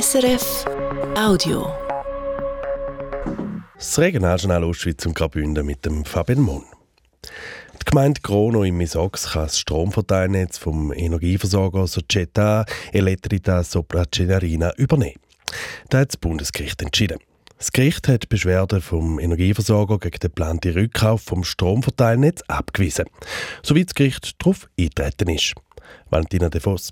SRF Audio. Das Regionaljournal Ostschweiz und Graubünden mit dem Fabian Mon. Die Gemeinde Grono im Misox kann das Stromverteilnetz vom Energieversorger Società Elettrica Sopracenarina übernehmen. Das hat das Bundesgericht entschieden. Das Gericht hat Beschwerden vom Energieversorger gegen den geplanten Rückkauf vom Stromverteilnetz abgewiesen, soweit das Gericht darauf eintreten ist. Valentina De Vos.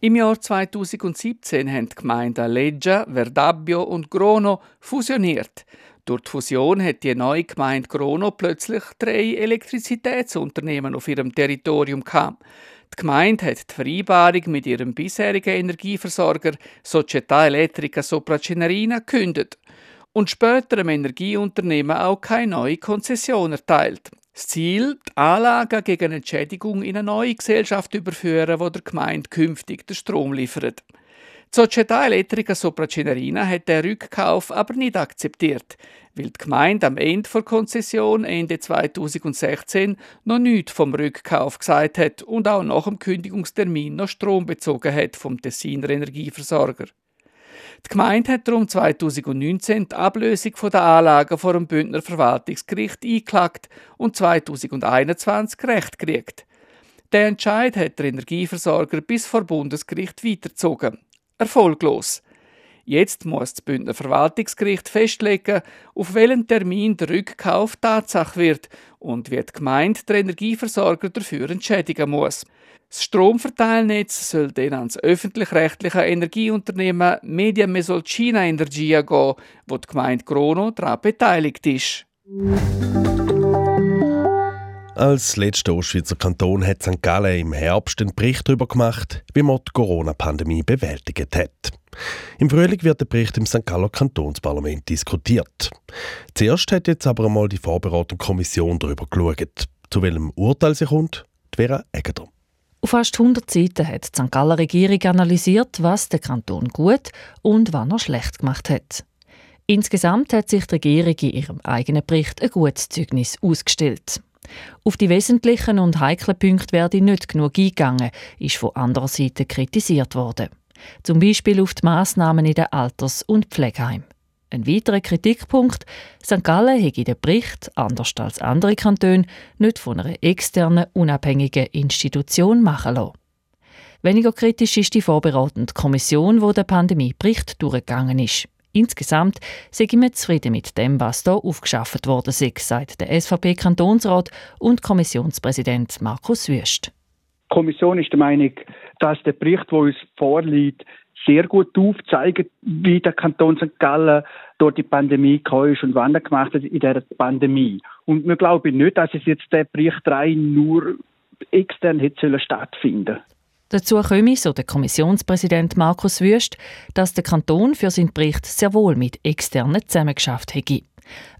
Im Jahr 2017 haben die Gemeinden Leggia, Verdabbio und Grono fusioniert. Durch die Fusion hat die neue Gemeinde Grono plötzlich drei Elektrizitätsunternehmen auf ihrem Territorium gehabt. Die Gemeinde hat die Vereinbarung mit ihrem bisherigen Energieversorger Società Elettrica Sopracenerina gekündigt und später dem Energieunternehmen auch keine neue Konzession erteilt. Das Ziel, die Anlagen gegen Entschädigung in eine neue Gesellschaft überführen, wo der Gemeinde künftig den Strom liefert. Die Società Elettrica Sopracenerina hat den Rückkauf aber nicht akzeptiert, weil die Gemeinde am Ende der Konzession Ende 2016 noch nichts vom Rückkauf gesagt hat und auch nach dem Kündigungstermin noch Strom bezogen hat vom Tessiner Energieversorger. Die Gemeinde hat darum 2019 die Ablösung der Anlagen vor dem Bündner Verwaltungsgericht eingeklagt und 2021 Recht gekriegt. Der Entscheid hat der Energieversorger bis vor Bundesgericht weitergezogen. Erfolglos. Jetzt muss das Bündner Verwaltungsgericht festlegen, auf welchen Termin der Rückkauf Tatsache wird und wie die Gemeinde der Energieversorger dafür entschädigen muss. Das Stromverteilnetz soll dann ans öffentlich-rechtliche Energieunternehmen Media Mesolcina Energia gehen, wo die Gemeinde Grono daran beteiligt ist. Als letzter Ostschweizer Kanton hat St. Gallen im Herbst einen Bericht darüber gemacht, wie man die Corona-Pandemie bewältigt hat. Im Frühling wird der Bericht im St. Galler Kantonsparlament diskutiert. Zuerst hat jetzt aber einmal die vorbereitende Kommission darüber geschaut. Zu welchem Urteil sie kommt, die Vera Egger. Auf fast 100 Seiten hat die St. Galler Regierung analysiert, was der Kanton gut und was er schlecht gemacht hat. Insgesamt hat sich die Regierung in ihrem eigenen Bericht ein gutes Zeugnis ausgestellt. Auf die wesentlichen und heiklen Punkte werde nicht genug eingegangen, ist von anderer Seite kritisiert worden. Zum Beispiel auf die Massnahmen in den Alters- und Pflegeheimen. Ein weiterer Kritikpunkt: St. Gallen hätte den Bericht, anders als andere Kantone, nicht von einer externen, unabhängigen Institution machen lassen. Weniger kritisch ist die vorbereitende Kommission, wo der Pandemiebericht durchgegangen ist. Insgesamt sind wir zufrieden mit dem, was hier aufgeschafft worden ist, sagt der SVP-Kantonsrat und Kommissionspräsident Markus Wüst. Die Kommission ist der Meinung, dass der Bericht, der uns vorliegt, sehr gut aufzeigen, wie der Kanton St. Gallen durch die Pandemie gekommen ist und was er gemacht hat in dieser Pandemie. Und wir glauben nicht, dass es jetzt der Bericht 3 nur extern hätte stattfinden Dazu komme, so der Kommissionspräsident Markus Wüst, dass der Kanton für seinen Bericht sehr wohl mit externen zusammengeschafft hätte.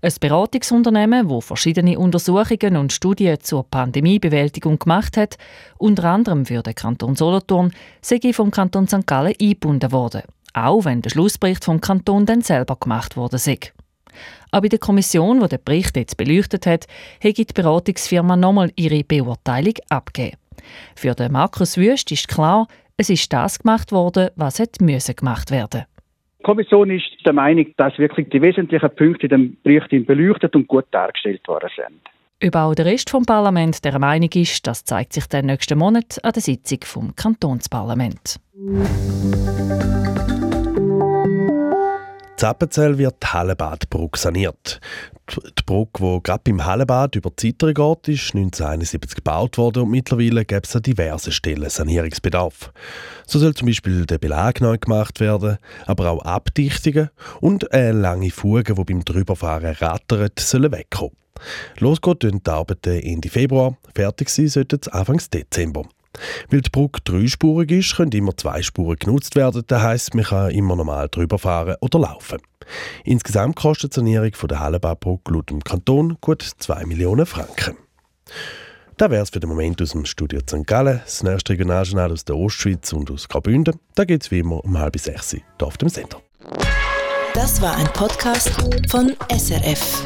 Ein Beratungsunternehmen, das verschiedene Untersuchungen und Studien zur Pandemiebewältigung gemacht hat, unter anderem für den Kanton Solothurn, sei vom Kanton St. Gallen eingebunden worden, auch wenn der Schlussbericht vom Kanton dann selber gemacht sei. Aber in der Kommission, die den Bericht jetzt beleuchtet hat, hat die Beratungsfirma nochmal ihre Beurteilung abgegeben. Für den Markus Wüst ist klar, es ist das gemacht worden, was gemacht werden die Kommission ist der Meinung, dass wirklich die wesentlichen Punkte in dem Bericht beleuchtet und gut dargestellt worden sind. Ob auch der Rest vom Parlament der Meinung ist, das zeigt sich dann nächsten Monat an der Sitzung vom Kantonsparlament. Zappenzell wird die Hallenbadbrücke saniert. Die Brücke, die gerade beim Hallenbad über die Zeitung geht, ist 1971 gebaut worden und mittlerweile gibt es an diversen Stellen Sanierungsbedarf. So soll zum Beispiel der Belag neu gemacht werden, aber auch Abdichtungen und eine lange Fuge, die beim Drüberfahren rattert, sollen wegkommen. Losgehen die Arbeiten Ende Februar, fertig sein sollten sie Anfang Dezember. Weil die Brücke dreispurig ist, können immer zwei Spuren genutzt werden. Das heisst, man kann immer normal drüber fahren oder laufen. Insgesamt kostet die Sanierung der Hallenbaubrücke laut dem Kanton gut 2 Millionen Franken. Das wäre es für den Moment aus dem Studio St. Gallen. Das nächste Regionaljournal aus der Ostschweiz und aus Graubünden. Da geht es wie immer um halb sechs hier auf dem Sender. Das war ein Podcast von SRF.